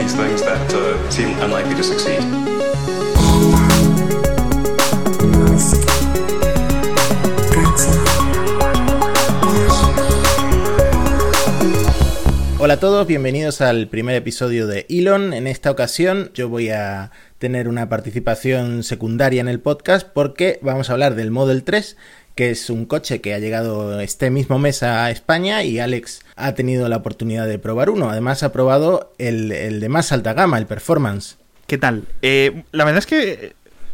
uh. Hola a todos, bienvenidos al primer episodio de Elon. En esta ocasión yo voy a tener una participación secundaria en el podcast porque vamos a hablar del Model 3, que es un coche que ha llegado este mismo mes a España y Alex ha tenido la oportunidad de probar uno. Además ha probado el, el de más alta gama, el Performance. ¿Qué tal? Eh, la verdad es que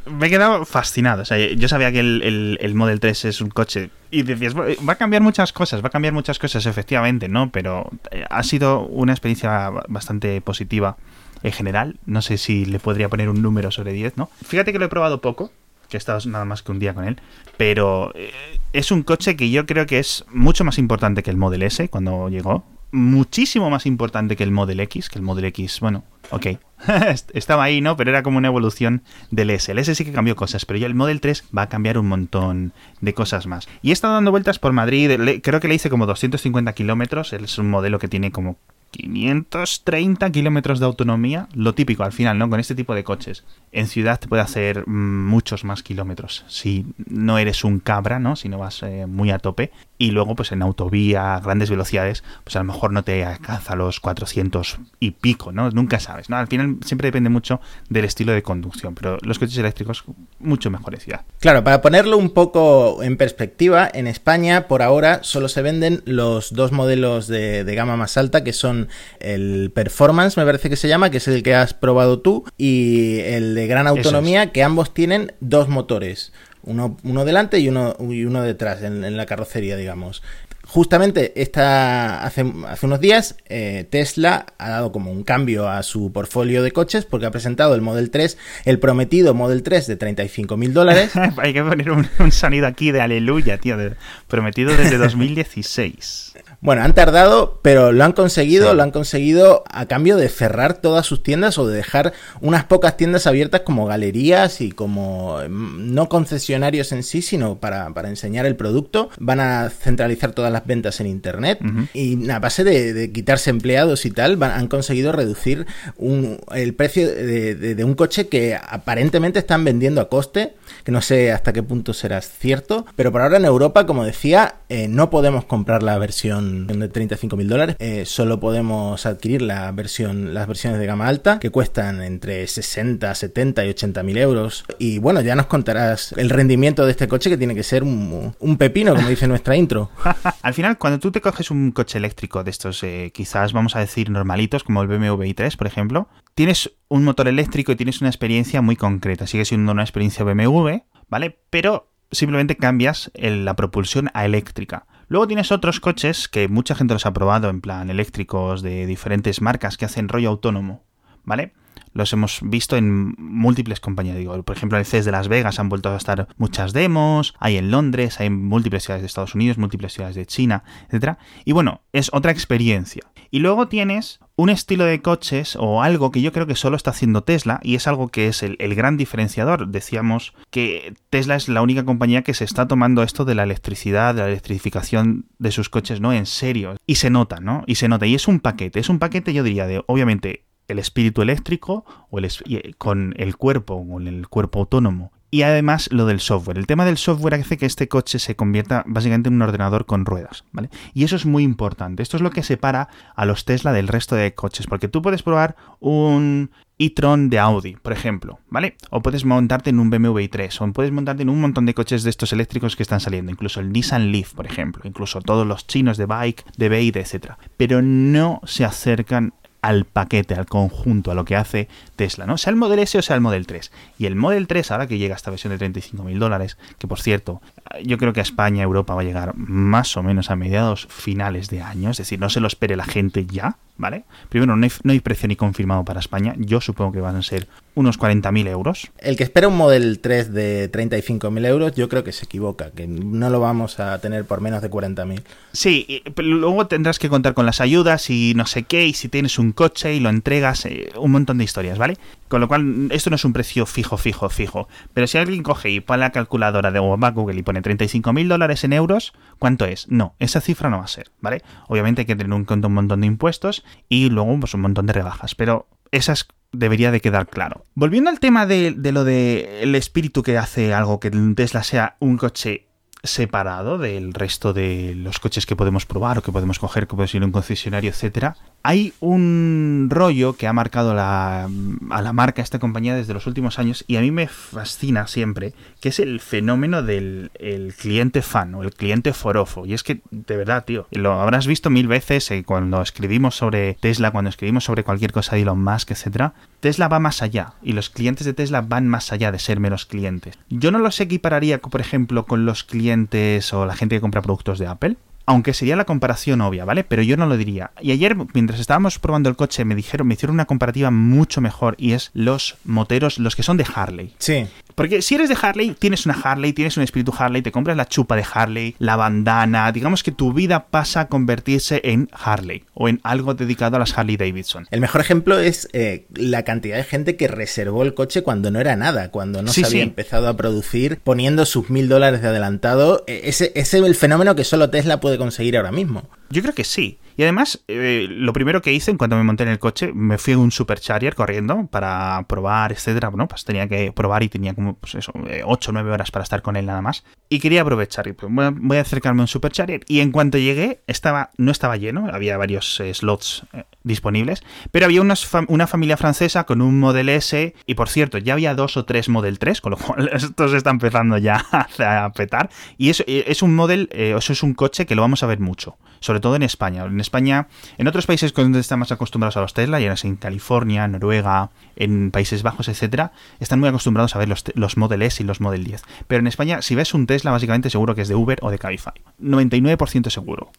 me he quedado fascinado. O sea, yo sabía que el, el, el, Model 3 es un coche. Y decías, va a cambiar muchas cosas, va a cambiar muchas cosas, efectivamente, ¿no? Pero eh, ha sido una experiencia bastante positiva en general. No sé si le podría poner un número sobre 10, ¿no? Fíjate que lo he probado poco, que he estado nada más que un día con él. Pero eh, es un coche que yo creo que es mucho más importante que el Model S cuando llegó. Muchísimo más importante que el Model X, que el Model X, bueno, ok, estaba ahí, ¿no? Pero era como una evolución del S. El S sí que cambió cosas, pero ya el Model 3 va a cambiar un montón de cosas más. Y he estado dando vueltas por Madrid, creo que le hice como 250 kilómetros, es un modelo que tiene como 530 kilómetros de autonomía, lo típico al final, ¿no? Con este tipo de coches. En ciudad te puede hacer muchos más kilómetros si no eres un cabra, ¿no? Si no vas eh, muy a tope. Y luego, pues en autovía, a grandes velocidades, pues a lo mejor no te alcanza los 400 y pico, ¿no? Nunca sabes, ¿no? Al final siempre depende mucho del estilo de conducción, pero los coches eléctricos mucho mejor en ciudad. Claro, para ponerlo un poco en perspectiva, en España por ahora solo se venden los dos modelos de, de gama más alta, que son el Performance, me parece que se llama, que es el que has probado tú, y el de gran autonomía, es. que ambos tienen dos motores. Uno, uno delante y uno, y uno detrás en, en, la carrocería, digamos. Justamente esta, hace, hace unos días eh, Tesla ha dado como un cambio a su portfolio de coches porque ha presentado el Model 3, el prometido Model 3 de 35 mil dólares. Hay que poner un, un, sonido aquí de aleluya, tío, de, prometido desde 2016. Bueno, han tardado, pero lo han conseguido, sí. lo han conseguido a cambio de cerrar todas sus tiendas o de dejar unas pocas tiendas abiertas como galerías y como no concesionarios en sí, sino para, para enseñar el producto. Van a centralizar todas las ventas en internet uh -huh. y a base de, de, quitarse empleados y tal, van, han conseguido reducir un, el precio de, de, de un coche que aparentemente están vendiendo a coste, que no sé hasta qué punto será cierto, pero por ahora en Europa, como decía, eh, no podemos comprar la versión de 35 mil dólares. Eh, solo podemos adquirir la versión, las versiones de gama alta que cuestan entre 60, 70 y 80 mil euros. Y bueno, ya nos contarás el rendimiento de este coche que tiene que ser un, un pepino, como dice nuestra intro. Al final, cuando tú te coges un coche eléctrico de estos, eh, quizás vamos a decir normalitos, como el BMW i3, por ejemplo, tienes un motor eléctrico y tienes una experiencia muy concreta. Sigue siendo una experiencia BMW, ¿vale? Pero simplemente cambias la propulsión a eléctrica. Luego tienes otros coches que mucha gente los ha probado, en plan eléctricos de diferentes marcas que hacen rollo autónomo, ¿vale? Los hemos visto en múltiples compañías. Digo, por ejemplo, en el CES de Las Vegas han vuelto a estar muchas demos, hay en Londres, hay en múltiples ciudades de Estados Unidos, múltiples ciudades de China, etc. Y bueno, es otra experiencia. Y luego tienes un estilo de coches o algo que yo creo que solo está haciendo Tesla y es algo que es el, el, gran diferenciador. Decíamos que Tesla es la única compañía que se está tomando esto de la electricidad, de la electrificación de sus coches, ¿no? En serio. Y se nota, ¿no? Y se nota. Y es un paquete. Es un paquete, yo diría, de obviamente el espíritu eléctrico o el, con el cuerpo, con el cuerpo autónomo y además lo del software. El tema del software hace que este coche se convierta básicamente en un ordenador con ruedas, ¿vale? Y eso es muy importante. Esto es lo que separa a los Tesla del resto de coches, porque tú puedes probar un e-tron de Audi, por ejemplo, ¿vale? O puedes montarte en un BMW i3, o puedes montarte en un montón de coches de estos eléctricos que están saliendo, incluso el Nissan Leaf, por ejemplo, incluso todos los chinos de Bike, de Beide, etc. Pero no se acercan al paquete, al conjunto, a lo que hace Tesla, ¿no? Sea el Model S o sea el Model 3. Y el Model 3, ahora que llega esta versión de 35 mil dólares, que por cierto, yo creo que a España, Europa va a llegar más o menos a mediados finales de año, es decir, no se lo espere la gente ya, ¿vale? Primero, no hay, no hay precio ni confirmado para España, yo supongo que van a ser unos 40.000 euros. El que espera un Model 3 de 35.000 euros, yo creo que se equivoca, que no lo vamos a tener por menos de 40.000. Sí, pero luego tendrás que contar con las ayudas y no sé qué, y si tienes un coche y lo entregas, eh, un montón de historias, ¿vale? Con lo cual, esto no es un precio fijo, fijo, fijo. Pero si alguien coge y pone la calculadora de Google y pone 35.000 dólares en euros, ¿cuánto es? No, esa cifra no va a ser, ¿vale? Obviamente hay que tener un montón de impuestos y luego pues un montón de rebajas, pero esas debería de quedar claro. Volviendo al tema de, de lo de el espíritu que hace algo que Tesla sea un coche separado del resto de los coches que podemos probar o que podemos coger, que podemos ir a un concesionario, etcétera, hay un rollo que ha marcado a la marca, esta compañía, desde los últimos años y a mí me fascina siempre, que es el fenómeno del cliente fan o el cliente forofo. Y es que, de verdad, tío, lo habrás visto mil veces eh, cuando escribimos sobre Tesla, cuando escribimos sobre cualquier cosa de Elon Musk, etcétera. Tesla va más allá y los clientes de Tesla van más allá de ser menos clientes. Yo no los equipararía, por ejemplo, con los clientes o la gente que compra productos de Apple aunque sería la comparación obvia, ¿vale? Pero yo no lo diría. Y ayer, mientras estábamos probando el coche, me dijeron, me hicieron una comparativa mucho mejor y es los moteros, los que son de Harley. Sí. Porque si eres de Harley, tienes una Harley, tienes un espíritu Harley, te compras la chupa de Harley, la bandana, digamos que tu vida pasa a convertirse en Harley o en algo dedicado a las Harley Davidson. El mejor ejemplo es eh, la cantidad de gente que reservó el coche cuando no era nada, cuando no se había empezado a producir, poniendo sus mil dólares de adelantado. E, ese, ese es el fenómeno que solo Tesla puede conseguir ahora mismo. Yo creo que sí. Y además, eh, lo primero que hice en cuanto me monté en el coche, me fui a un supercharger corriendo para probar, etcétera. Bueno, pues tenía que probar y tenía como, pues eso, 8 o 9 horas para estar con él nada más. Y quería aprovechar. Y pues, voy a acercarme a un supercharger. Y en cuanto llegué, estaba, no estaba lleno, había varios eh, slots eh, disponibles, pero había una familia francesa con un Model S. Y por cierto, ya había dos o tres Model 3, con lo cual esto se está empezando ya a petar. Y eso es un Model, eso es un coche que lo vamos a ver mucho sobre todo en España. En España, en otros países donde están más acostumbrados a los Tesla, ya en California, Noruega, en Países Bajos, etcétera, están muy acostumbrados a ver los, los Model S y los Model 10. Pero en España, si ves un Tesla, básicamente seguro que es de Uber o de Cabify. 99% seguro.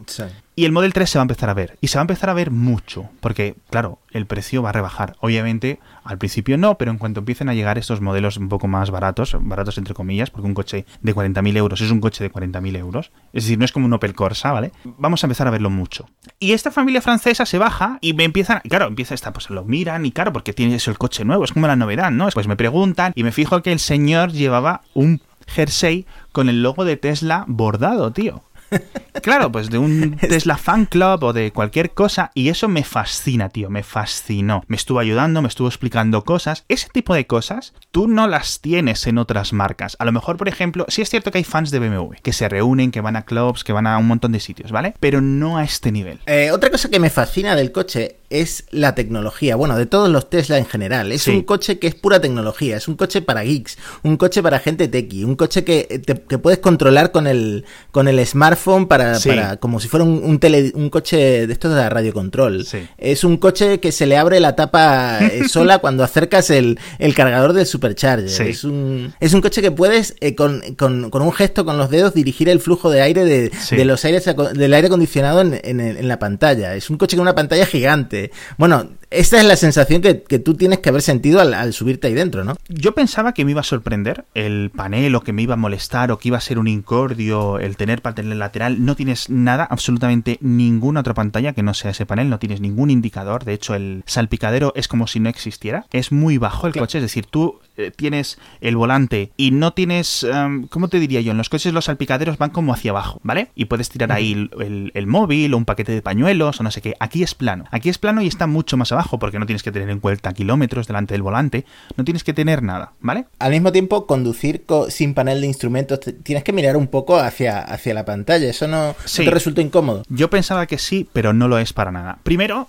Y el Model 3 se va a empezar a ver. Y se va a empezar a ver mucho. Porque, claro, el precio va a rebajar. Obviamente, al principio no, pero en cuanto empiecen a llegar estos modelos un poco más baratos, baratos entre comillas, porque un coche de 40.000 euros es un coche de 40.000 euros, es decir, no es como un Opel Corsa, ¿vale? Vamos a empezar a verlo mucho. Y esta familia francesa se baja y me empiezan, claro, empieza esta, pues lo miran y claro, porque tiene eso el coche nuevo, es como la novedad, ¿no? Pues me preguntan y me fijo que el señor llevaba un jersey con el logo de Tesla bordado, tío. Claro, pues de un Tesla Fan Club o de cualquier cosa. Y eso me fascina, tío. Me fascinó. Me estuvo ayudando, me estuvo explicando cosas. Ese tipo de cosas tú no las tienes en otras marcas. A lo mejor, por ejemplo, sí es cierto que hay fans de BMW que se reúnen, que van a clubs, que van a un montón de sitios, ¿vale? Pero no a este nivel. Eh, otra cosa que me fascina del coche es la tecnología. Bueno, de todos los Tesla en general. Es un coche que es pura tecnología. Es un coche para geeks. Un coche para gente techie. Un coche que, te, puedes controlar con el, con el smartphone para, para como si fuera un, un, tele, un coche de estos de radio control. Es un coche que se le abre la tapa eh, sola cuando acercas el, el cargador del supercharger. Es, un, es un coche que puedes eh, con, con, con, un gesto con los dedos dirigir el flujo de aire de, de los aires del aire acondicionado en, en, en la pantalla. Es un coche con una pantalla gigante bueno, esta es la sensación que, tú tienes que haber sentido al, subirte ahí dentro, ¿no? Yo pensaba que me iba a sorprender el panel o que me iba a molestar o que iba a ser un incordio el tener panel lateral. No tienes nada, absolutamente ninguna otra pantalla que no sea ese panel, no tienes ningún indicador. De hecho, el salpicadero es como si no existiera. Es muy bajo el coche, es decir, tú eh, tienes el volante y no tienes, em, ¿cómo te diría yo? En los coches los salpicaderos van como hacia abajo, ¿vale? Y puedes tirar ahí el, móvil o un paquete de pañuelos o no sé qué. Aquí es plano. Aquí es plano y está mucho más abajo porque no tienes que tener en cuenta kilómetros delante del volante. No tienes que tener nada, ¿vale? Al mismo tiempo, conducir sin panel de instrumentos, tienes que mirar un poco hacia, hacia la pantalla. ¿Eso no, no te resulta incómodo? Yo pensaba que sí, pero no lo es para nada. Primero,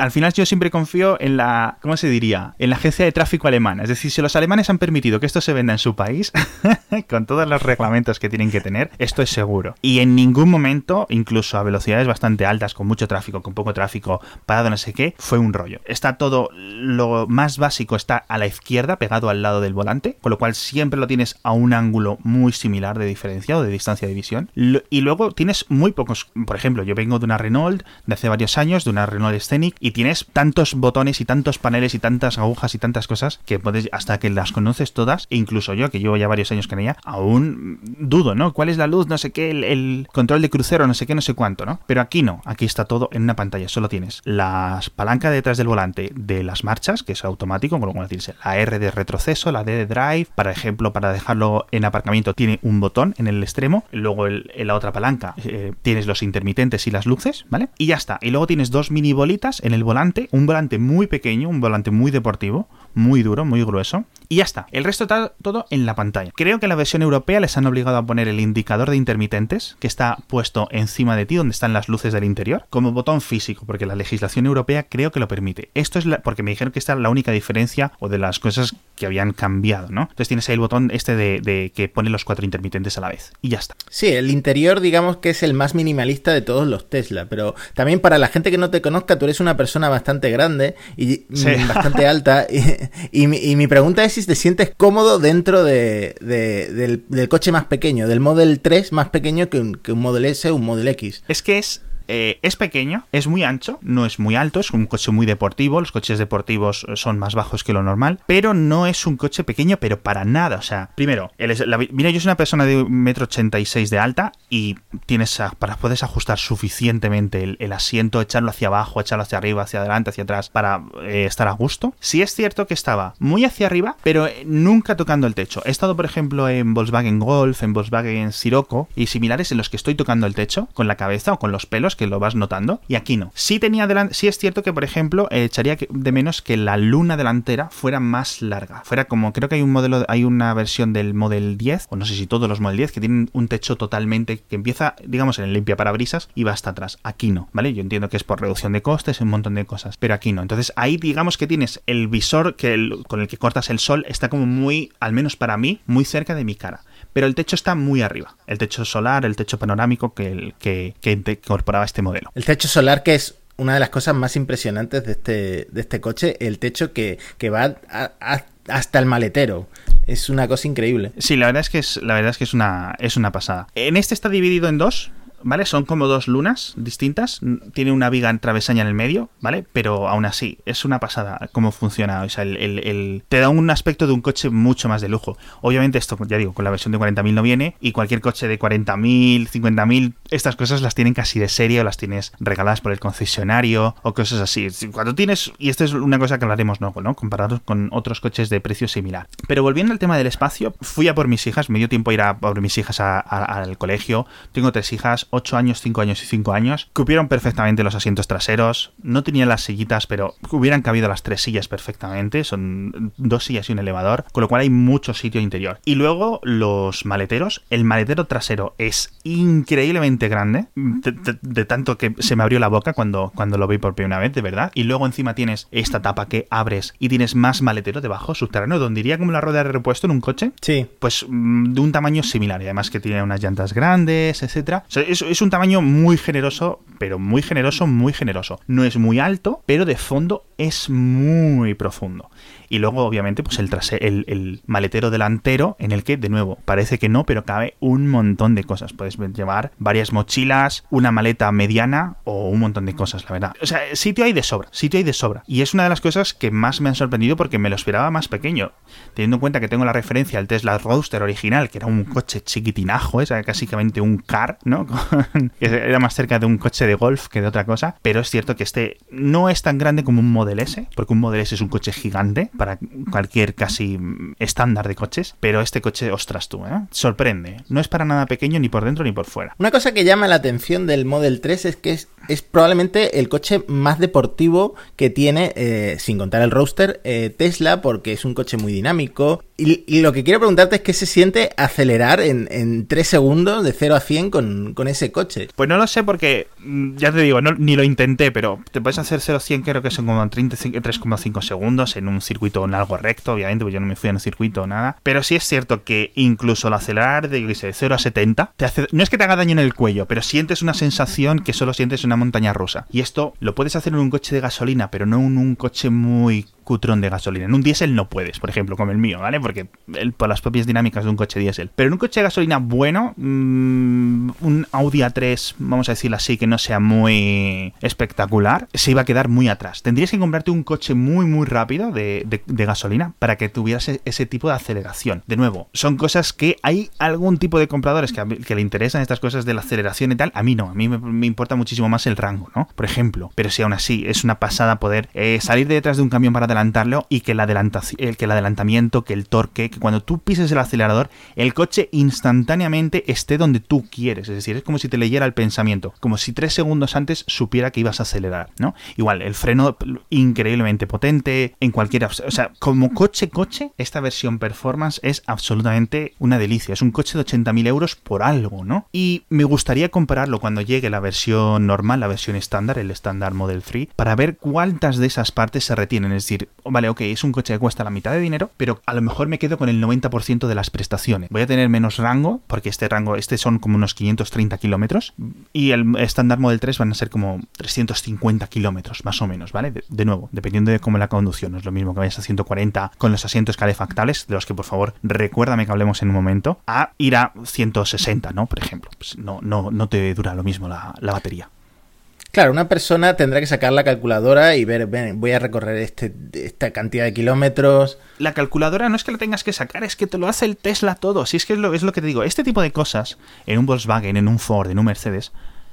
al final yo siempre confío en la, ¿cómo se diría? En la agencia de tráfico alemana. Es decir, si los alemanes han permitido que esto se venda en su país, con todos los reglamentos que tienen que tener, esto es seguro. Y en ningún momento, incluso a velocidades bastante altas, con mucho tráfico, con poco tráfico, parado no sé qué, fue un rollo. Está todo, lo más básico está a la izquierda, pegado al lado del volante, con lo cual siempre lo tienes a un ángulo muy similar de diferencia o de distancia de visión. Y luego tienes muy pocos, por ejemplo, yo vengo de una Renault de hace varios años, de una Renault Scenic, y tienes tantos botones y tantos paneles y tantas agujas y tantas cosas que puedes, hasta que las conoces todas, e incluso yo, que llevo ya varios años con ella, aún dudo, ¿no? ¿Cuál es la luz? No sé qué, el, control de crucero, no sé qué, no sé cuánto, ¿no? Pero aquí no, aquí está todo en una pantalla, solo tienes la palanca detrás del volante de las marchas, que es automático, con lo tienes la R de retroceso, la D de drive, para ejemplo, para dejarlo en aparcamiento tiene un botón en el extremo, luego en la otra palanca eh, tienes los intermitentes y las luces, ¿vale? Y ya está, y luego tienes dos mini bolitas en el volante, un volante muy pequeño, un volante muy deportivo, muy duro, muy grueso. Y ya está. El resto está todo en la pantalla. Creo que en la versión europea les han obligado a poner el indicador de intermitentes, que está puesto encima de ti, donde están las luces del interior, como botón físico, porque la legislación europea creo que lo permite. Esto es porque me dijeron que esta es la única diferencia o de las cosas que habían cambiado, ¿no? Entonces tienes ahí el botón este de, que pone los cuatro intermitentes a la vez. Y ya está. Sí, el interior, digamos que es el más minimalista de todos los Tesla, pero también para la gente que no te conozca, tú eres una persona bastante grande y bastante alta. Y, mi, pregunta es si te sientes cómodo dentro de, del, coche más pequeño, del Model 3 más pequeño que un, que un Model S o un Model X. Es que es eh, es pequeño, es muy ancho, no es muy alto, es un coche muy deportivo, los coches deportivos son más bajos que lo normal, pero no es un coche pequeño, pero para nada. O sea, primero, mira, yo soy una persona de 1,86m de alta y tienes para puedes ajustar suficientemente el, asiento, echarlo hacia abajo, echarlo hacia arriba, hacia adelante, hacia atrás, para eh, estar a gusto. Sí es cierto que estaba muy hacia arriba, pero eh, nunca tocando el techo. He estado, por ejemplo, en Volkswagen Golf, en Volkswagen Sirocco y similares en los que estoy tocando el techo con la cabeza o con los pelos que lo vas notando, y aquí no. Sí tenía sí es cierto que, por ejemplo, eh, echaría de menos que la luna delantera fuera más larga. Fuera como, creo que hay un modelo, hay una versión del Model 10, o no sé si todos los Model 10, que tienen un techo totalmente que empieza, digamos, en el limpia parabrisas y va hasta atrás. Aquí no, ¿vale? Yo entiendo que es por reducción de costes, un montón de cosas, pero aquí no. Entonces ahí digamos que tienes el visor que con el que cortas el sol, está como muy, al menos para mí, muy cerca de mi cara pero el techo está muy arriba. El techo solar, el techo panorámico que, que, que incorporaba este modelo. El techo solar que es una de las cosas más impresionantes de este, de este coche, el techo que, va hasta el maletero. Es una cosa increíble. Sí, la verdad es que es, la verdad es que es una, es una pasada. En este está dividido en dos. ¿Vale? Son como dos lunas distintas, tiene una viga en travesaña en el medio, ¿vale? Pero aún así, es una pasada cómo funciona, o sea, el, te da un aspecto de un coche mucho más de lujo. Obviamente esto, ya digo, con la versión de 40.000 no viene, y cualquier coche de 40.000, 50.000, estas cosas las tienen casi de serie o las tienes regaladas por el concesionario o cosas así. Cuando tienes, y esto es una cosa que hablaremos luego, ¿no? Comparados con otros coches de precio similar. Pero volviendo al tema del espacio, fui a por mis hijas, me dio tiempo a ir a por mis hijas al colegio, tengo tres hijas, 8 años, 5 años y 5 años. Cupieron perfectamente los asientos traseros. No tenían las sillitas, pero hubieran cabido las tres sillas perfectamente. Son dos sillas y un elevador, con lo cual hay mucho sitio interior. Y luego los maleteros. El maletero trasero es increíblemente grande, de, tanto que se me abrió la boca cuando, cuando lo vi por primera vez, de verdad. Y luego encima tienes esta tapa que abres y tienes más maletero debajo, subterráneo, donde iría como la rueda de repuesto en un coche. Sí. Pues mm, de un tamaño similar, y además que tiene unas llantas grandes, etcétera. O es, un tamaño muy generoso, pero muy generoso, muy generoso. No es muy alto, pero de fondo es muy profundo. Y luego, obviamente, pues el, el, el, maletero delantero, en el que, de nuevo, parece que no, pero cabe un montón de cosas. Puedes llevar varias mochilas, una maleta mediana o un montón de cosas, la verdad. O sea, sitio hay de sobra, sitio hay de sobra. Y es una de las cosas que más me han sorprendido porque me lo esperaba más pequeño. Teniendo en cuenta que tengo la referencia al Tesla Roadster original, que era un coche chiquitinajo, era básicamente un car, ¿no? era más cerca de un coche de golf que de otra cosa. Pero es cierto que este no es tan grande como un Model S, porque un Model S es un coche gigante para cualquier casi estándar de coches, pero este coche, ostras tú, ¿eh? sorprende. No es para nada pequeño ni por dentro ni por fuera. Una cosa que llama la atención del Model 3 es que es, probablemente el coche más deportivo que tiene, eh, sin contar el roadster, eh, Tesla, porque es un coche muy dinámico. Y, lo que quiero preguntarte es qué se siente acelerar en, en 3 segundos de 0 a 100 con, ese coche. Pues no lo sé porque, mm, ya te digo, ni lo intenté, pero te puedes hacer 0 a 100 creo que son como 3,5 segundos en un circuito en algo recto, obviamente, porque yo no me fui en un circuito o nada. Pero sí es cierto que incluso el acelerar de, 0 a 70, te hace, no es que te haga daño en el cuello, pero sientes una sensación que solo sientes en una montaña rusa. Y esto lo puedes hacer en un coche de gasolina, pero no en un coche muy cutrón de gasolina. En un diésel no puedes, por ejemplo, como el mío, ¿vale? Porque por las propias dinámicas de un coche diésel. Pero en un coche de gasolina bueno, mm, un Audi A3, vamos a decirlo así, que no sea muy espectacular, se iba a quedar muy atrás. Tendrías que comprarte un coche muy, muy rápido de, gasolina para que tuvieras e, ese tipo de aceleración. De nuevo, son cosas que hay algún tipo de compradores que, le interesan estas cosas de la aceleración y tal. A mí no, a mí me, importa muchísimo más el rango, ¿no? Por ejemplo. Pero si aún así es una pasada poder eh, salir de detrás de un camión para adelantarlo y que el, que el adelantamiento, que el que cuando tú pises el acelerador, el coche instantáneamente esté donde tú quieres. Es decir, es como si te leyera el pensamiento, como si tres segundos antes supiera que ibas a acelerar, ¿no? Igual, el freno increíblemente potente, en cualquier... O sea, como coche, coche, esta versión performance es absolutamente una delicia. Es un coche de 80.000 euros por algo, ¿no? Y me gustaría compararlo cuando llegue la versión normal, la versión estándar, el estándar Model 3, para ver cuántas de esas partes se retienen. Es decir, vale, ok, es un coche que cuesta la mitad de dinero, pero a lo mejor me quedo con el 90% de las prestaciones. Voy a tener menos rango, porque este rango, este son como unos 530 kilómetros, y el estándar Model 3 van a ser como 350 kilómetros, más o menos, ¿vale? De, nuevo, dependiendo de cómo la conducción. No es lo mismo que vayas a 140 con los asientos calefactables, de los que por favor recuérdame que hablemos en un momento, a ir a 160, ¿no? Por ejemplo. Pues no, no, no te dura lo mismo la, la batería. Claro, una persona tendrá que sacar la calculadora y ver, ven, voy a recorrer este, esta cantidad de kilómetros. La calculadora no es que la tengas que sacar, es que te lo hace el Tesla todo. Si es que es lo, es lo que te digo, este tipo de cosas, en un Volkswagen, en un Ford, en un Mercedes,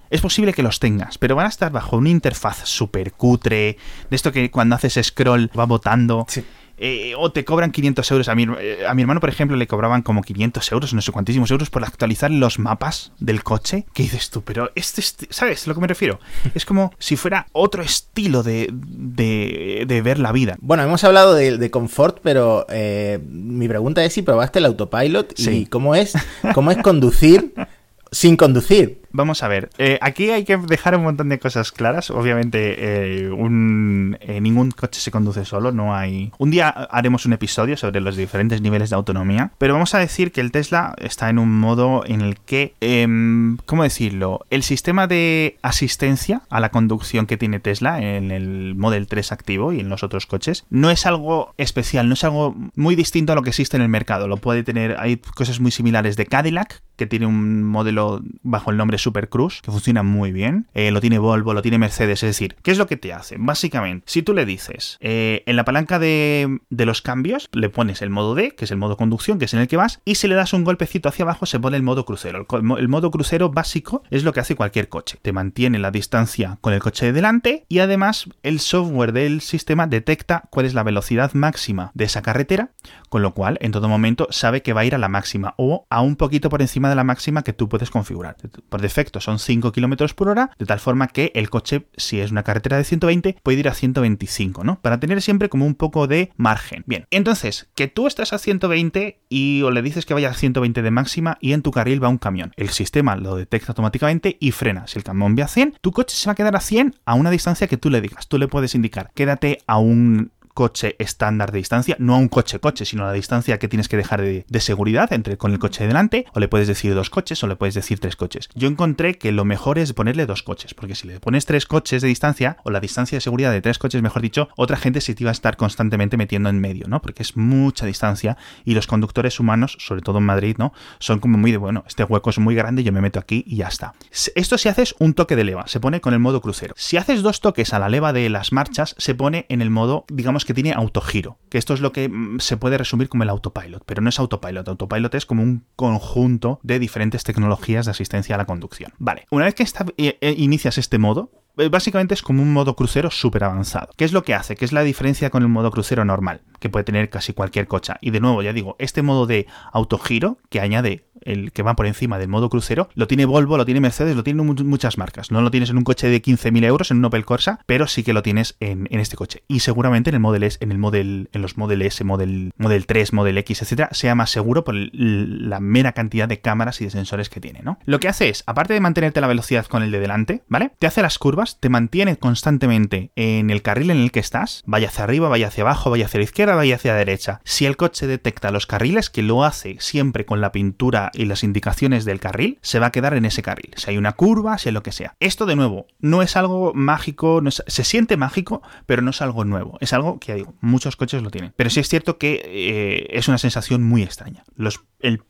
es posible que los tengas, pero van a estar bajo una interfaz súper cutre, de esto que cuando haces scroll va botando. Sí. Eh, o te cobran 500 euros. A mi, eh, a mi hermano, por ejemplo, le cobraban como 500 euros, no sé cuantísimos euros, por actualizar los mapas del coche. ¿Qué dices tú? Pero este, ¿sabes a lo que me refiero? Es como si fuera otro estilo de, de, ver la vida. Bueno, hemos hablado de, confort, pero eh, mi pregunta es si probaste el autopilot y cómo es, cómo es conducir sin conducir. Vamos a ver, eh, aquí hay que dejar un montón de cosas claras. Obviamente, eh, eh, ningún coche se conduce solo, no hay... Un día haremos un episodio sobre los diferentes niveles de autonomía, pero vamos a decir que el Tesla está en un modo en el que, em, ¿cómo decirlo? El sistema de asistencia a la conducción que tiene Tesla en el Model 3 activo y en los otros coches no es algo especial, no es algo muy distinto a lo que existe en el mercado. Lo puede tener, hay cosas muy similares de Cadillac, que tiene un modelo bajo el nombre Super Cruise, que funciona muy bien. Eh, lo tiene Volvo, lo tiene Mercedes. Es decir, ¿qué es lo que te hace? Básicamente, si tú le dices eh, en la palanca de, los cambios, le pones el modo D, que es el modo conducción, que es en el que vas, y si le das un golpecito hacia abajo, se pone el modo crucero. El, modo crucero básico es lo que hace cualquier coche. Te mantiene la distancia con el coche de delante y además el software del sistema detecta cuál es la velocidad máxima de esa carretera, con lo cual en todo momento sabe que va a ir a la máxima o a un poquito por encima de la máxima que tú puedes configurar. Por defecto son 5 km por hora, de tal forma que el coche, si es una carretera de 120, puede ir a 125, ¿no? Para tener siempre como un poco de margen. Bien, entonces, que tú estás a 120 y o le dices que vaya a 120 de máxima y en tu carril va un camión. El sistema lo detecta automáticamente y frena. Si el camión ve a 100, tu coche se va a quedar a 100 a una distancia que tú le digas. Tú le puedes indicar, quédate a un coche estándar de distancia, no a un coche-coche, sino a la distancia que tienes que dejar de, seguridad entre con el coche de delante, o le puedes decir dos coches o le puedes decir tres coches. Yo encontré que lo mejor es ponerle dos coches, porque si le pones tres coches de distancia, o la distancia de seguridad de tres coches, mejor dicho, otra gente se te iba a estar constantemente metiendo en medio, ¿no? Porque es mucha distancia y los conductores humanos, sobre todo en Madrid, ¿no? Son como muy de, bueno, este hueco es muy grande, yo me meto aquí y ya está. Esto si haces un toque de leva, se pone con el modo crucero. Si haces dos toques a la leva de las marchas, se pone en el modo, digamos, que tiene autogiro, que esto es lo que mm, se puede resumir como el autopilot, pero no es autopilot, autopilot es como un conjunto de diferentes tecnologías de asistencia a la conducción. Vale, una vez que eh, eh, inicias este modo, básicamente es como un modo crucero súper avanzado. ¿Qué es lo que hace? ¿Qué es la diferencia con el modo crucero normal? Que puede tener casi cualquier coche. Y de nuevo, ya digo, este modo de autogiro que añade el que va por encima del modo crucero, lo tiene Volvo, lo tiene Mercedes, lo tienen muchas marcas. No lo tienes en un coche de 15.000 euros, en un Opel Corsa, pero sí que lo tienes en, este coche. Y seguramente en el Model S, en el Model, en los Model S, Model, Model 3, Model X, etcétera, sea más seguro por la mera cantidad de cámaras y de sensores que tiene, ¿no? Lo que hace es, aparte de mantenerte la velocidad con el de delante, ¿vale? Te hace las te mantiene constantemente en el carril en el que estás, vaya hacia arriba, vaya hacia abajo, vaya hacia la izquierda, vaya hacia la derecha. Si el coche detecta los carriles, que lo hace siempre con la pintura y las indicaciones del carril, se va a quedar en ese carril. Si hay una curva, si hay lo que sea. Esto de nuevo, no es algo mágico, se siente mágico, pero no es algo nuevo. Es algo que, digo, muchos coches lo tienen. Pero sí es cierto que eh, es una sensación muy extraña. Los, el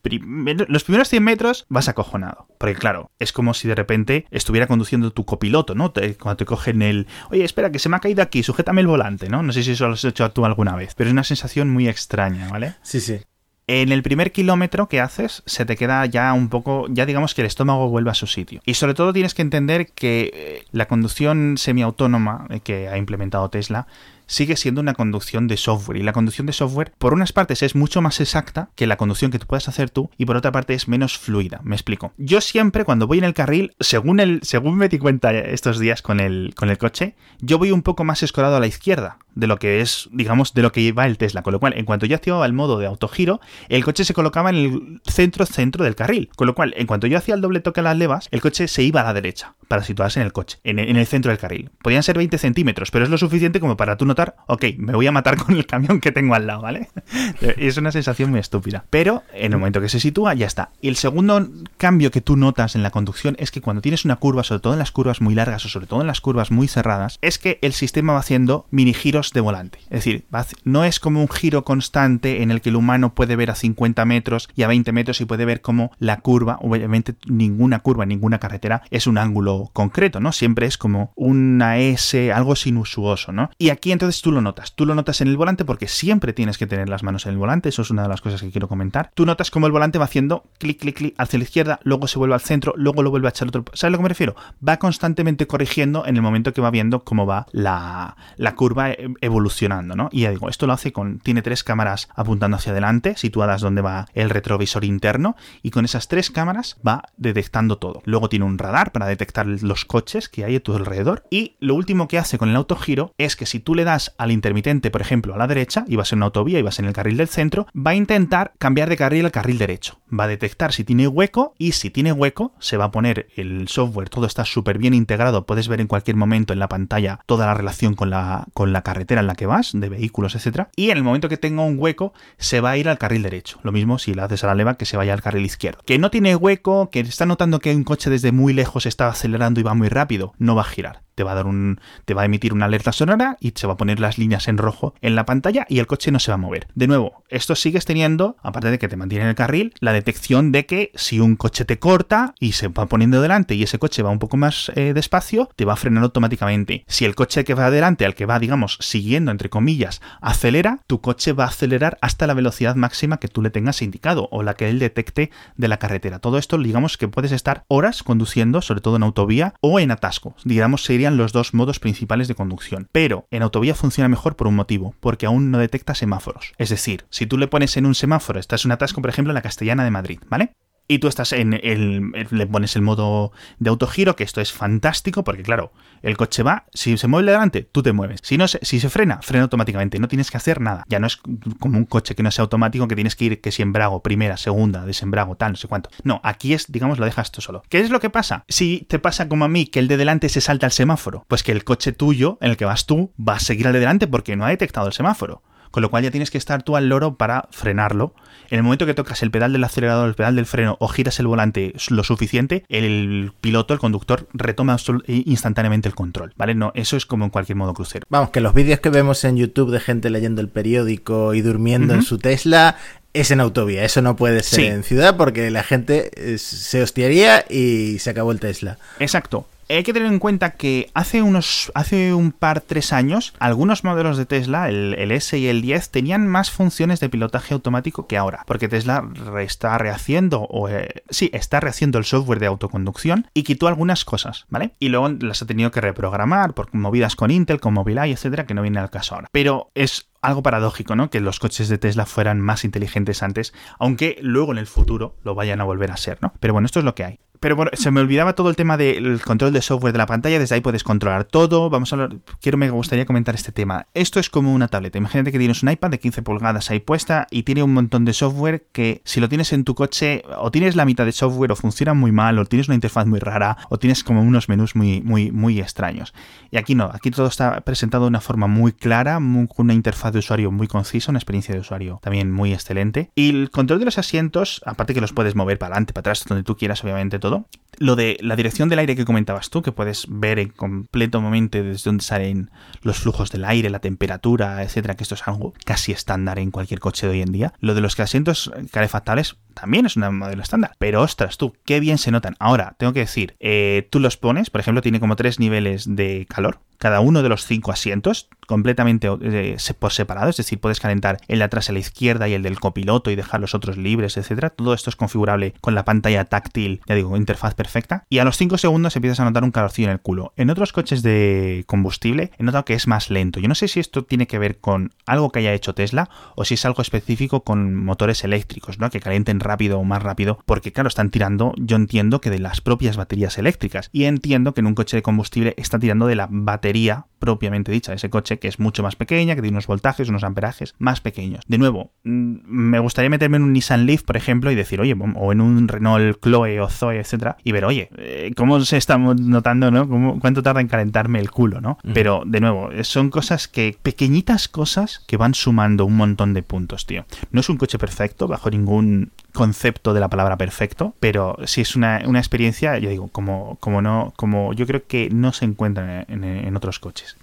los primeros 100 metros vas acojonado. Porque claro, es como si de repente estuviera conduciendo tu copiloto, ¿no? Cuando te cogen el, oye, espera, que se me ha caído aquí, sujétame el volante, ¿no? No sé si eso lo has hecho tú alguna vez, pero es una sensación muy extraña, ¿vale? Sí, sí. En el primer kilómetro que haces se te queda ya un poco, ya digamos que el estómago vuelve a su sitio. Y sobre todo tienes que entender que eh, la conducción semiautónoma que ha implementado Tesla sigue siendo una conducción de software. Y la conducción de software, por unas partes, es mucho más exacta que la conducción que tú puedas hacer tú, y por otra parte es menos fluida. Me explico. Yo siempre, cuando voy en el carril, según el, según me di cuenta estos días con el, con el coche, yo voy un poco más escorado a la izquierda de lo que es, digamos, de lo que va el Tesla. Con lo cual, en cuanto yo activaba el modo de autogiro, el coche se colocaba en el centro-centro del carril. Con lo cual, en cuanto yo hacía el doble toque a las levas, el coche se iba a la derecha para situarse en el coche, en el, centro del carril. Podían ser 20 centímetros, pero es lo suficiente como para tú notar, ok, me voy a matar con el camión que tengo al lado, ¿vale? es una sensación muy estúpida. Pero en el momento que se sitúa, ya está. Y el segundo cambio que tú notas en la conducción es que cuando tienes una curva, sobre todo en las curvas muy largas o sobre todo en las curvas muy cerradas, es que el sistema va haciendo mini giros de volante. Es decir, no es como un giro constante en el que el humano puede ver a 50 metros y a 20 metros y puede ver cómo la curva, obviamente ninguna curva, ninguna carretera es un ángulo concreto, ¿no? Siempre es como una S, algo sinuoso, ¿no? Y aquí entonces tú lo notas, tú lo notas en el volante porque siempre tienes que tener las manos en el volante, eso es una de las cosas que quiero comentar. Tú notas cómo el volante va haciendo clic, clic, clic hacia la izquierda, luego se vuelve al centro, luego lo vuelve a echar otro. ¿Sabes a lo que me refiero? Va constantemente corrigiendo en el momento que va viendo cómo va la, la curva e, evolucionando, ¿no? Y ya digo, esto lo hace con. Tiene tres cámaras apuntando hacia adelante, situadas donde va el retrovisor interno, y con esas tres cámaras va detectando todo. Luego tiene un radar para detectar los coches que hay a tu alrededor. Y lo último que hace con el autogiro es que si tú le das al intermitente, por ejemplo, a la derecha, y vas en una autovía y vas en el carril del centro, va a intentar cambiar de carril al carril derecho. Va a detectar si tiene hueco y si tiene hueco se va a poner el software, todo está súper bien integrado, puedes ver en cualquier momento en la pantalla toda la relación con la, con la carretera en la que vas, de vehículos, etcétera. Y en el momento que tenga un hueco, se va a ir al carril derecho. Lo mismo si le haces a la leva que se vaya al carril izquierdo. Que no tiene hueco, que está notando que un coche desde muy lejos está acelerando y va muy rápido, no va a girar te va a dar un te va a emitir una alerta sonora y se va a poner las líneas en rojo en la pantalla y el coche no se va a mover. De nuevo, esto sigues teniendo, aparte de que te mantiene en el carril, la detección de que si un coche te corta y se va poniendo delante y ese coche va un poco más eh, despacio, te va a frenar automáticamente. Si el coche que va adelante, al que va, digamos, siguiendo, entre comillas, acelera, tu coche va a acelerar hasta la velocidad máxima que tú le tengas indicado o la que él detecte de la carretera. Todo esto, digamos que puedes estar horas conduciendo, sobre todo en autovía o en atasco. Digamos, sería los dos modos principales de conducción. Pero en autovía funciona mejor por un motivo, porque aún no detecta semáforos. Es decir, si tú le pones en un semáforo, estás en un atasco, por ejemplo, en la Castellana de Madrid, ¿vale? Y tú estás en el, le pones el modo de autogiro, que esto es fantástico, porque claro, el coche va, si se mueve adelante, tú te mueves. Si no si se frena, frena automáticamente, no tienes que hacer nada. Ya no es como un coche que no sea automático, que tienes que ir que si embrago, primera, segunda, desembrago, tal, no sé cuánto. No, aquí es, digamos, lo dejas tú solo. ¿Qué es lo que pasa? Si te pasa como a mí, que el de delante se salta al semáforo, pues que el coche tuyo, en el que vas tú, va a seguir al de delante porque no ha detectado el semáforo con lo cual ya tienes que estar tú al loro para frenarlo. En el momento que tocas el pedal del acelerador, el pedal del freno o giras el volante lo suficiente, el piloto, el conductor, retoma instantáneamente el control, ¿vale? No, eso es como en cualquier modo crucero. Vamos, que los vídeos que vemos en YouTube de gente leyendo el periódico y durmiendo en su Tesla es en autovía, eso no puede ser en ciudad porque la gente eh, se hostiaría y se acabó el Tesla. Exacto hay que tener en cuenta que hace unos hace un par tres años algunos modelos de Tesla el, S y el 10 tenían más funciones de pilotaje automático que ahora porque Tesla está rehaciendo o eh, sí está rehaciendo el software de autoconducción y quitó algunas cosas vale y luego las ha tenido que reprogramar por movidas con Intel con Mobileye etcétera que no viene al caso ahora pero es algo paradójico, ¿no? Que los coches de Tesla fueran más inteligentes antes, aunque luego en el futuro lo vayan a volver a ser, ¿no? Pero bueno, esto es lo que hay pero bueno, se me olvidaba todo el tema del control de software de la pantalla. Desde ahí puedes controlar todo. Vamos a hablar. Quiero, me gustaría comentar este tema. Esto es como una tableta. Imagínate que tienes un iPad de 15 pulgadas ahí puesta y tiene un montón de software que si lo tienes en tu coche, o tienes la mitad de software, o funciona muy mal, o tienes una interfaz muy rara, o tienes como unos menús muy, muy, muy extraños. Y aquí no. Aquí todo está presentado de una forma muy clara, con una interfaz de usuario muy concisa, una experiencia de usuario también muy excelente. Y el control de los asientos, aparte que los puedes mover para adelante, para atrás, donde tú quieras, obviamente todo Hello lo de la dirección del aire que comentabas tú, que puedes ver en completo momento desde donde salen los flujos del aire, la temperatura, etcétera, que esto es algo casi estándar en cualquier coche de hoy en día. Lo de los asientos calefactables también es un modelo estándar. Pero ostras, tú, qué bien se notan. Ahora, tengo que decir, eh, tú los pones, por ejemplo, tiene como tres niveles de calor. Cada uno de los cinco asientos completamente eh, por separado, es decir, puedes calentar el de atrás a la izquierda y el del copiloto y dejar los otros libres, etcétera. Todo esto es configurable con la pantalla táctil, ya digo, interfaz perfecta, y a los 5 segundos empiezas a notar un calorcillo en el culo. En otros coches de combustible he notado que es más lento. Yo no sé si esto tiene que ver con algo que haya hecho Tesla o si es algo específico con motores eléctricos, ¿no? Que calienten rápido o más rápido, porque claro, están tirando, yo entiendo que de las propias baterías eléctricas, y entiendo que en un coche de combustible está tirando de la batería propiamente dicha, ese coche que es mucho más pequeña, que tiene unos voltajes, unos amperajes más pequeños. De nuevo, mm, me gustaría meterme en un Nissan Leaf, por ejemplo, y decir, oye, o en un Renault Chloe o Zoe, etcétera, ver, oye, eh, ¿cómo se está notando, no? ¿Cómo, ¿Cuánto tarda en calentarme el culo, no? Pero, de nuevo, son cosas que, pequeñitas cosas que van sumando un montón de puntos, tío. No es un coche perfecto, bajo ningún concepto de la palabra perfecto, pero sí es una, experiencia, yo digo, como, como no, como yo creo que no se encuentra en otros coches.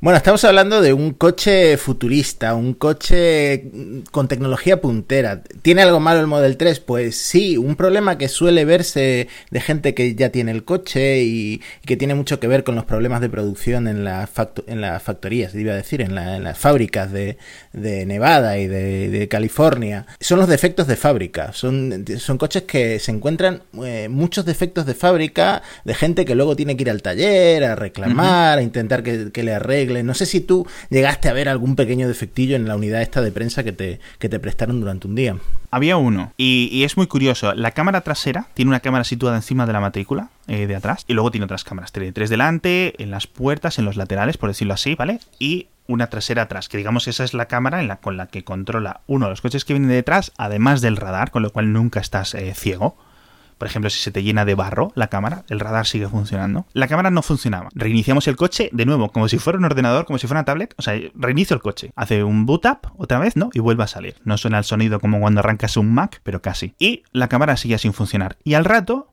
Bueno, estamos hablando de un coche futurista, un coche con tecnología puntera. ¿Tiene algo malo el Model 3? Pues sí, un problema que suele verse de gente que ya tiene el coche y, que tiene mucho que ver con los problemas de producción en, la en las factorías, iba a decir, en, las fábricas de, Nevada y de, California. Son los defectos de fábrica. Son, son coches que se encuentran eh, muchos defectos de fábrica de gente que luego tiene que ir al taller a reclamar, a intentar que, que le no sé si tú llegaste a ver algún pequeño defectillo en la unidad esta de prensa que te, que te prestaron durante un día. Había uno, y, es muy curioso. La cámara trasera tiene una cámara situada encima de la matrícula eh, de atrás, y luego tiene otras cámaras. Tiene tres delante, en las puertas, en los laterales, por decirlo así, ¿vale? Y una trasera atrás, que digamos esa es la cámara en la, con la que controla uno de los coches que vienen detrás, además del radar, con lo cual nunca estás eh, ciego. Por ejemplo, si se te llena de barro la cámara, el radar sigue funcionando. La cámara no funcionaba. Reiniciamos el coche de nuevo, como si fuera un ordenador, como si fuera una tablet. O sea, reinicio el coche. Hace un boot up otra vez, ¿no? Y vuelve a salir. No suena el sonido como cuando arrancas un Mac, pero casi. Y la cámara sigue sin funcionar. Y al rato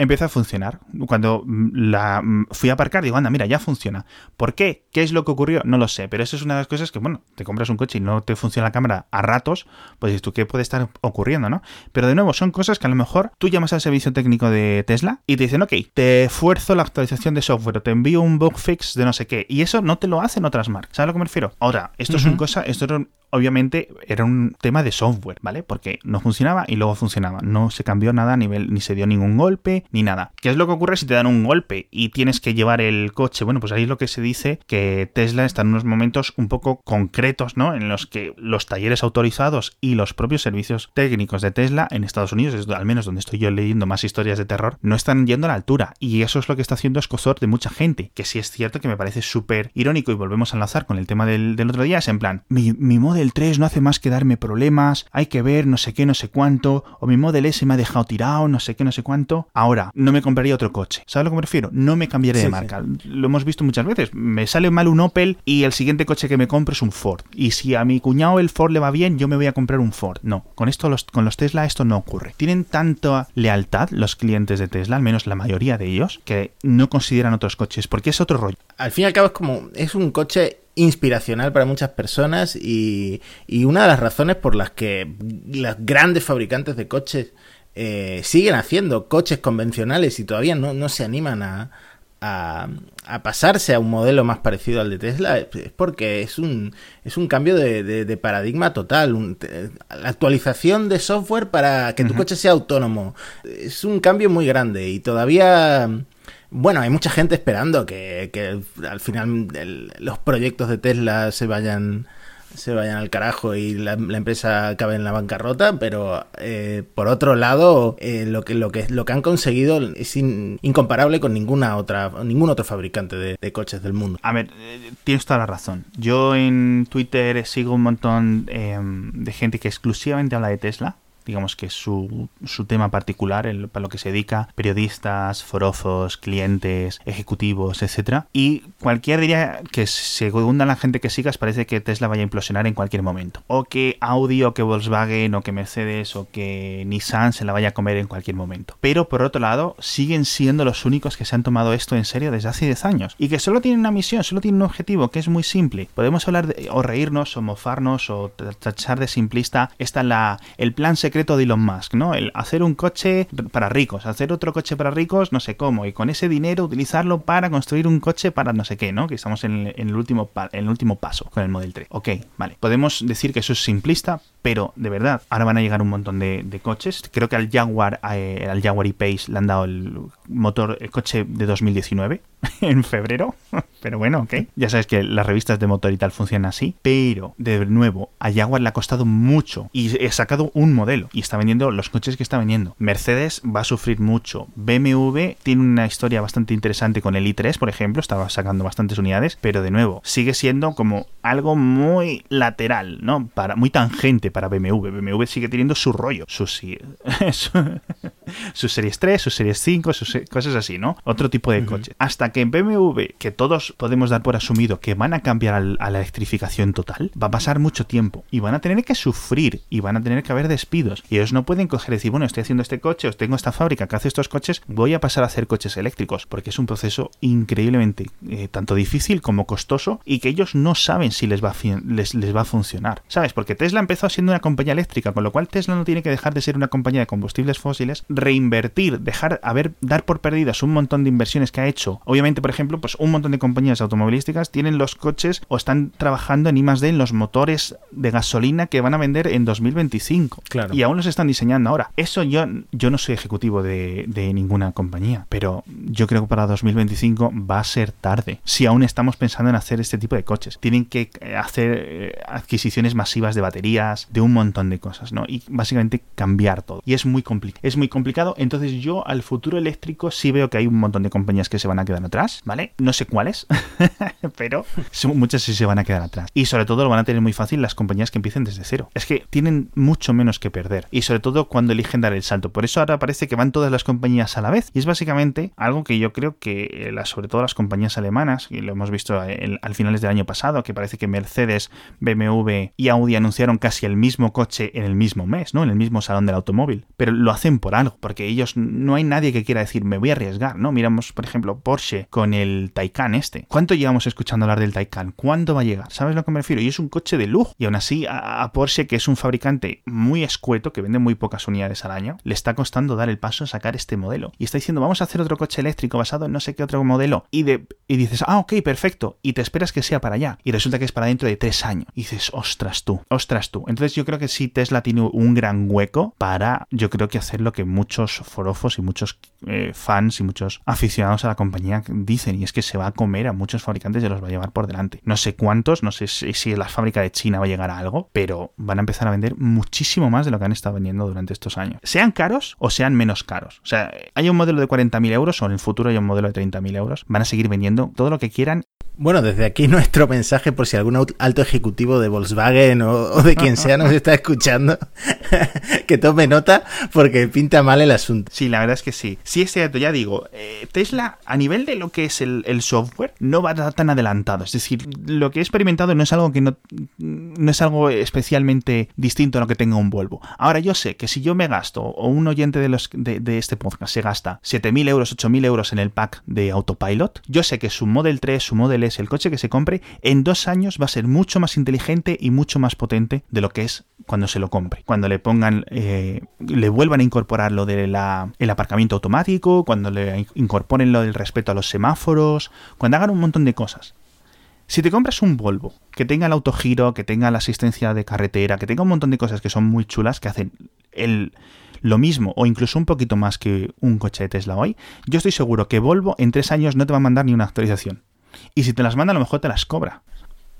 empieza a funcionar. Cuando mm, la mm, fui a aparcar, digo, anda, mira, ya funciona. ¿Por qué? ¿Qué es lo que ocurrió? No lo sé, pero eso es una de las cosas que, bueno, te compras un coche y no te funciona la cámara a ratos, pues tú, ¿qué puede estar ocurriendo, no? Pero de nuevo, son cosas que a lo mejor tú llamas al servicio técnico de Tesla y te dicen, ok, te esfuerzo la actualización de software o te envío un bug fix de no sé qué. Y eso no te lo hacen otras marcas. ¿Sabes a lo que me refiero? Ahora, esto es una cosa, esto obviamente era un tema de software, ¿vale? Porque no funcionaba y luego funcionaba. No se cambió nada a nivel, ni se dio ningún golpe, ni nada. ¿Qué es lo que ocurre si te dan un golpe y tienes que llevar el coche? Bueno, pues ahí es lo que se dice que Tesla está en unos momentos un poco concretos, ¿no? En los que los talleres autorizados y los propios servicios técnicos de Tesla en Estados Unidos, al menos donde estoy yo leyendo más historias de terror, no están yendo a la altura. Y eso es lo que está haciendo escozor de mucha gente. Que sí es cierto que me parece súper irónico y volvemos a enlazar con el tema del, otro día. Es en plan, mi, mi Model 3 no hace más que darme problemas, hay que ver no sé qué, no sé cuánto, o mi Model S me ha dejado tirado, no sé qué, no sé cuánto. No me compraría otro coche. ¿Sabes a lo que me refiero? No me cambiaré de marca. Lo hemos visto muchas veces. Me sale mal un Opel y el siguiente coche que me compro es un Ford. Y si a mi cuñado el Ford le va bien, yo me voy a comprar un Ford. No, con esto los, con los Tesla esto no ocurre. Tienen tanta lealtad los clientes de Tesla, al menos la mayoría de ellos, que no consideran otros coches, porque es otro rollo. Al fin y al cabo es como, es un coche inspiracional para muchas personas y, y una de las razones por las que los grandes fabricantes de coches eh, siguen haciendo coches convencionales y todavía no, no se animan a, a, pasarse a un modelo más parecido al de Tesla es porque es un, es un cambio de, paradigma total. la actualización de software para que tu coche sea autónomo es un cambio muy grande y todavía bueno, hay mucha gente esperando que, que al final los proyectos de Tesla se vayan se vayan al carajo y la, empresa acabe en la bancarrota, pero eh, por otro lado, eh, lo que lo que lo que han conseguido es incomparable con ninguna otra ningún otro fabricante de, coches del mundo. A ver, eh, tienes toda la razón. Yo en Twitter sigo un montón em, de gente que exclusivamente habla de Tesla digamos que su, su tema particular, el, para lo que se dedica, periodistas, forofos, clientes, ejecutivos, etcétera. Y cualquier diría que según la gente que sigas parece que Tesla vaya a implosionar en cualquier momento. O que Audi o que Volkswagen o que Mercedes o que Nissan se la vaya a comer en cualquier momento. Pero por otro lado, siguen siendo los únicos que se han tomado esto en serio desde hace 10 años. Y que solo tienen una misión, solo tienen un objetivo, que es muy simple. Podemos hablar de, o reírnos o mofarnos o tachar de simplista. Esta la, el plan secreto secreto de Elon Musk, ¿no? El hacer un coche para ricos, hacer otro coche para ricos, no sé cómo, y con ese dinero utilizarlo para construir un coche para no sé qué, ¿no? Que estamos en el, último, en el último paso con el Model 3. Ok, vale. Podemos decir que eso es simplista, pero de verdad, ahora van a llegar un montón de, coches. Creo que al Jaguar, eh, al Jaguar E-Pace le han dado el motor, el coche de 2019 en febrero. Pero bueno, ok. Ya sabes que las revistas de motor y tal funcionan así. Pero, de nuevo, a Jaguar le ha costado mucho. Y he sacado un modelo. Y está vendiendo los coches que está vendiendo. Mercedes va a sufrir mucho. BMW tiene una historia bastante interesante con el i3, por ejemplo. Estaba sacando bastantes unidades. Pero de nuevo, sigue siendo como algo muy lateral, ¿no? Para, muy tangente para BMW. BMW sigue teniendo su rollo. Sus, sus series 3, sus series 5, sus cosas así, ¿no? Otro tipo de coche. Hasta que en BMW, que todos podemos dar por asumido que van a cambiar a la electrificación total, va a pasar mucho tiempo y van a tener que sufrir y van a tener que haber despidos. Y ellos no pueden coger y decir, bueno, estoy haciendo este coche, os tengo esta fábrica que hace estos coches, voy a pasar a hacer coches eléctricos, porque es un proceso increíblemente eh, tanto difícil como costoso y que ellos no saben si les va, a les, les va a funcionar. ¿Sabes? Porque Tesla empezó siendo una compañía eléctrica, con lo cual Tesla no tiene que dejar de ser una compañía de combustibles fósiles, reinvertir, dejar, haber, dar por perdidas un montón de inversiones que ha hecho. Obviamente, por ejemplo, pues un montón de compañías automovilísticas tienen los coches o están trabajando en I D en los motores de gasolina que van a vender en 2025. Claro. Y aún los están diseñando ahora. Eso yo, yo no soy ejecutivo de, de ninguna compañía, pero yo creo que para 2025 va a ser tarde. Si aún estamos pensando en hacer este tipo de coches. Tienen que eh, hacer eh, adquisiciones masivas de baterías, de un montón de cosas, ¿no? Y básicamente cambiar todo. Y es muy complicado. Es muy complicado. Entonces yo al futuro eléctrico sí veo que hay un montón de compañías que se van a quedar atrás, ¿vale? No sé cuáles, pero muchas sí se van a quedar atrás. Y sobre todo lo van a tener muy fácil las compañías que empiecen desde cero. Es que tienen mucho menos que perder. Y sobre todo cuando eligen dar el salto. Por eso ahora parece que van todas las compañías a la vez. Y es básicamente algo que yo creo que eh, sobre todo las compañías alemanas, y lo hemos visto al finales del año pasado, que parece que Mercedes, BMW y Audi anunciaron casi el mismo coche en el mismo mes, ¿no? En el mismo salón del automóvil. Pero lo hacen por algo, porque ellos no hay nadie que quiera decir me voy a arriesgar, ¿no? Miramos, por ejemplo, Porsche con el Taycan este. ¿Cuánto llevamos escuchando hablar del Taycan? ¿Cuándo va a llegar? ¿Sabes a lo que me refiero? Y es un coche de lujo. Y aún así, a, Porsche, que es un fabricante muy escueto, que vende muy pocas unidades al año, le está costando dar el paso a sacar este modelo. Y está diciendo, vamos a hacer otro coche eléctrico basado en no sé qué otro modelo. Y, de, y dices, ah, ok, perfecto. Y te esperas que sea para allá. Y resulta que es para dentro de tres años. Y dices, ostras tú, ostras tú. Entonces yo creo que sí Tesla tiene un gran hueco para, yo creo que hacer lo que muchos forofos y muchos eh, fans y muchos aficionados a la compañía dicen, y es que se va a comer a muchos fabricantes y los va a llevar por delante. No sé cuántos, no sé si, si la fábrica de China va a llegar a algo, pero van a empezar a vender muchísimo más de lo que han estado vendiendo durante estos años. Sean caros o sean menos caros. O sea, hay un modelo de 40.000 euros o en el futuro hay un modelo de 30.000 euros. Van a seguir vendiendo todo lo que quieran bueno, desde aquí nuestro mensaje por si algún alto ejecutivo de Volkswagen o, de quien sea nos está escuchando, que tome nota porque pinta mal el asunto. Sí, la verdad es que sí. Sí es cierto, ya digo, eh, Tesla a nivel de lo que es el, software no va tan adelantado. Es decir, lo que he experimentado no es algo que no, no es algo especialmente distinto a lo que tenga un Volvo. Ahora yo sé que si yo me gasto o un oyente de, de, de este podcast se gasta 7.000 euros, 8.000 euros en el pack de Autopilot, yo sé que su Model 3, su Model el coche que se compre, en dos años va a ser mucho más inteligente y mucho más potente de lo que es cuando se lo compre. Cuando le pongan, eh, le vuelvan a incorporar lo del aparcamiento automático, cuando le incorporen lo del respeto a los semáforos, cuando hagan un montón de cosas. Si te compras un Volvo que tenga el autogiro, que tenga la asistencia de carretera, que tenga un montón de cosas que son muy chulas, que hacen el, lo mismo o incluso un poquito más que un coche de Tesla hoy, yo estoy seguro que Volvo en tres años no te va a mandar ni una actualización. Y si te las manda, a lo mejor te las cobra.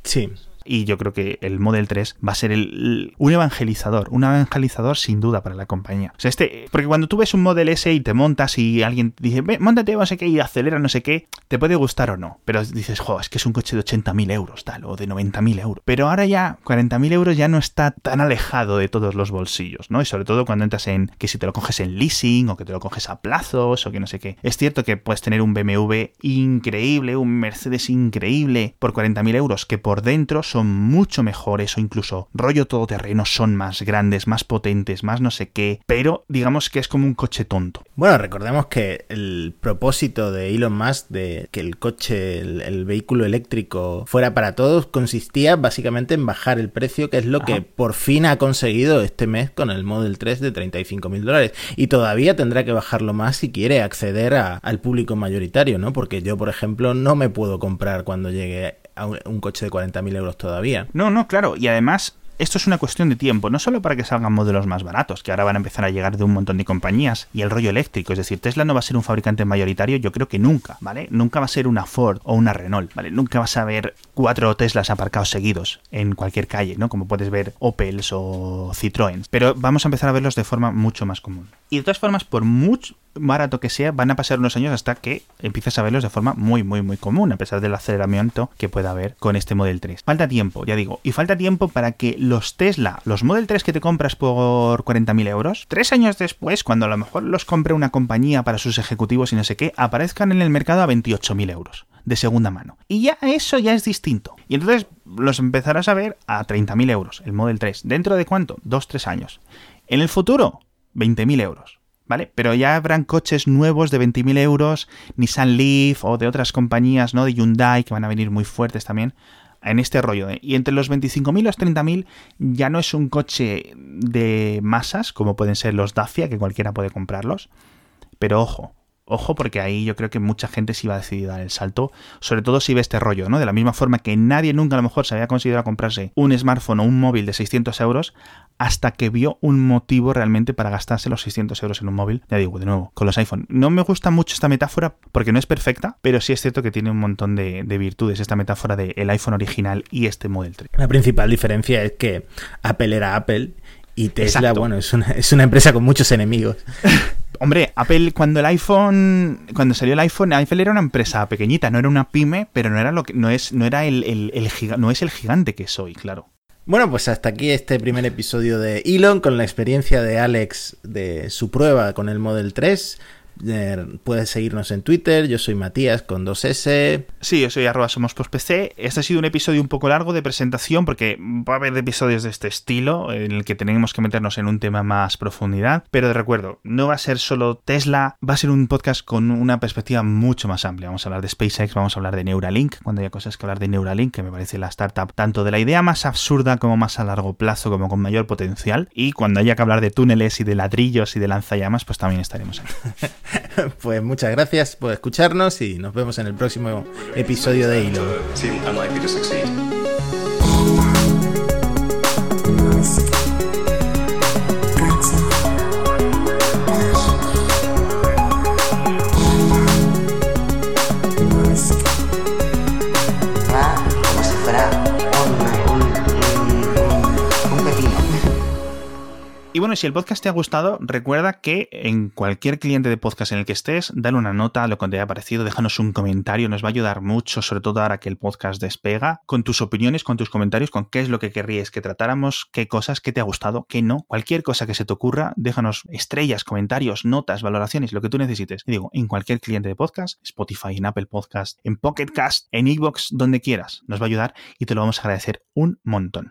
Sí, y yo creo que el Model 3 va a ser el, un evangelizador, un evangelizador sin duda para la compañía. O sea, este, porque cuando tú ves un Model S y te montas y alguien dice, montate no sé qué y acelera no sé qué, te puede gustar o no, pero dices, jo, es que es un coche de 80.000 euros tal, o de 90.000 euros. Pero ahora ya 40.000 euros ya no está tan alejado de todos los bolsillos, ¿no? Y sobre todo cuando entras en que si te lo coges en leasing o que te lo coges a plazos o que no sé qué. Es cierto que puedes tener un BMW increíble, un Mercedes increíble por 40.000 euros que por dentro son son mucho mejores o incluso rollo todoterreno son más grandes, más potentes, más no sé qué, pero digamos que es como un coche tonto. Bueno, recordemos que el propósito de Elon Musk de que el coche, el, el vehículo eléctrico fuera para todos consistía básicamente en bajar el precio, que es lo que por fin ha conseguido este mes con el Model 3 de 35 mil dólares. Y todavía tendrá que bajarlo más si quiere acceder a, al público mayoritario, ¿no? Porque yo, por ejemplo, no me puedo comprar cuando llegue un, coche de 40.000 euros todavía. No, no, claro. Y además esto es una cuestión de tiempo, no solo para que salgan modelos más baratos, que ahora van a empezar a llegar de un montón de compañías, y el rollo eléctrico, es decir, Tesla no va a ser un fabricante mayoritario, yo creo que nunca, ¿vale? Nunca va a ser una Ford o una Renault, ¿vale? Nunca vas a ver cuatro Teslas aparcados seguidos en cualquier calle, ¿no? Como puedes ver Opels o Citroën. Pero vamos a empezar a verlos de forma mucho más común. Y de todas formas, por mucho barato que sea, van a pasar unos años hasta que empieces a verlos de forma muy, muy, muy común, a pesar del aceleramiento que pueda haber con este Model 3. Falta tiempo, ya digo, y falta tiempo para que los Tesla, los Model 3 que te compras por 40.000 euros, tres años después, cuando a lo mejor los compre una compañía para sus ejecutivos y no sé qué, aparezcan en el mercado a 28.000 euros de segunda mano. Y ya eso ya es distinto. Y entonces los empezarás a ver a 30.000 euros, el Model 3. ¿Dentro de cuánto? Dos, tres años. En el futuro, 20.000 euros. ¿Vale? Pero ya habrán coches nuevos de 20.000 euros, Nissan Leaf o de otras compañías, ¿no? De Hyundai que van a venir muy fuertes también en este rollo. Y entre los 25.000 y los 30.000 ya no es un coche de masas, como pueden ser los Dacia, que cualquiera puede comprarlos. Pero ojo, Ojo, porque ahí yo creo que mucha gente sí va a decidir dar el salto, sobre todo si ve este rollo, ¿no? De la misma forma que nadie nunca a lo mejor se había considerado comprarse un smartphone o un móvil de 600 euros hasta que vio un motivo realmente para gastarse los 600 euros en un móvil. Ya digo, de nuevo, con los iPhone. No me gusta mucho esta metáfora porque no es perfecta, pero sí es cierto que tiene un montón de, de virtudes esta metáfora del el iPhone original y este Model 3. La principal diferencia es que Apple era Apple y Tesla, Exacto. bueno, es una, es una empresa con muchos enemigos. Hombre, Apple cuando el iPhone, cuando salió el iPhone, Apple era una empresa pequeñita, no era una pyme, pero no era lo que, no es, no era el, el, el giga, no es el gigante que soy, claro. Bueno, pues hasta aquí este primer episodio de Elon con la experiencia de Alex de su prueba con el Model 3. Puedes seguirnos en Twitter, yo soy Matías con 2S. Sí, yo soy arroba somos PC. Este ha sido un episodio un poco largo de presentación porque va a haber episodios de este estilo en el que tenemos que meternos en un tema más profundidad. Pero de recuerdo, no va a ser solo Tesla, va a ser un podcast con una perspectiva mucho más amplia. Vamos a hablar de SpaceX, vamos a hablar de Neuralink, cuando haya cosas que hablar de Neuralink, que me parece la startup tanto de la idea más absurda como más a largo plazo, como con mayor potencial. Y cuando haya que hablar de túneles y de ladrillos y de lanzallamas, pues también estaremos ahí. pues muchas gracias por escucharnos y nos vemos en el próximo episodio de Hilo. Bueno, si el podcast te ha gustado, recuerda que en cualquier cliente de podcast en el que estés, dale una nota lo que te haya parecido, déjanos un comentario, nos va a ayudar mucho, sobre todo ahora que el podcast despega, con tus opiniones, con tus comentarios, con qué es lo que querrías que tratáramos, qué cosas, qué te ha gustado, qué no, cualquier cosa que se te ocurra, déjanos estrellas, comentarios, notas, valoraciones, lo que tú necesites. Y digo, en cualquier cliente de podcast, Spotify, en Apple Podcast, en Pocket Cast, en Evox, donde quieras, nos va a ayudar y te lo vamos a agradecer un montón.